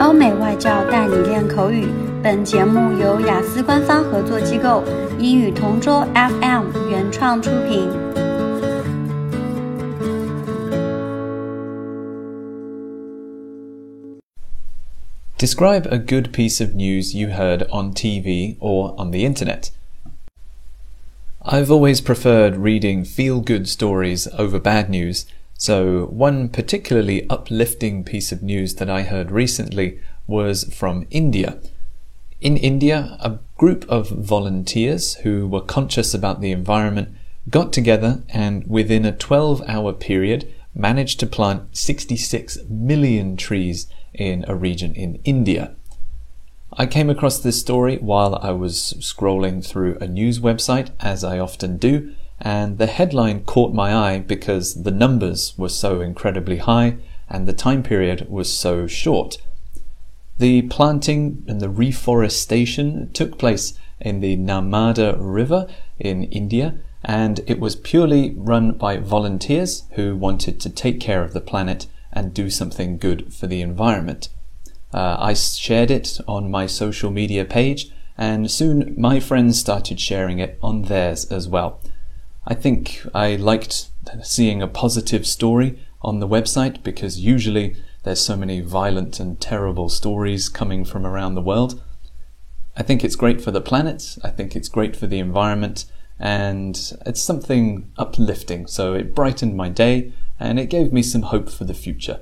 欧美外教带你练口语。本节目由雅思官方合作机构英语同桌 FM 原创出品。Describe a good piece of news you heard on TV or on the internet. I've always preferred reading feel good stories over bad news, so one particularly uplifting piece of news that I heard recently was from India. In India, a group of volunteers who were conscious about the environment got together and within a 12 hour period managed to plant 66 million trees in a region in India. I came across this story while I was scrolling through a news website, as I often do, and the headline caught my eye because the numbers were so incredibly high and the time period was so short. The planting and the reforestation took place in the Narmada River in India, and it was purely run by volunteers who wanted to take care of the planet and do something good for the environment. Uh, I shared it on my social media page, and soon my friends started sharing it on theirs as well. I think I liked seeing a positive story on the website because usually there's so many violent and terrible stories coming from around the world. I think it's great for the planet, I think it's great for the environment, and it's something uplifting. So it brightened my day and it gave me some hope for the future.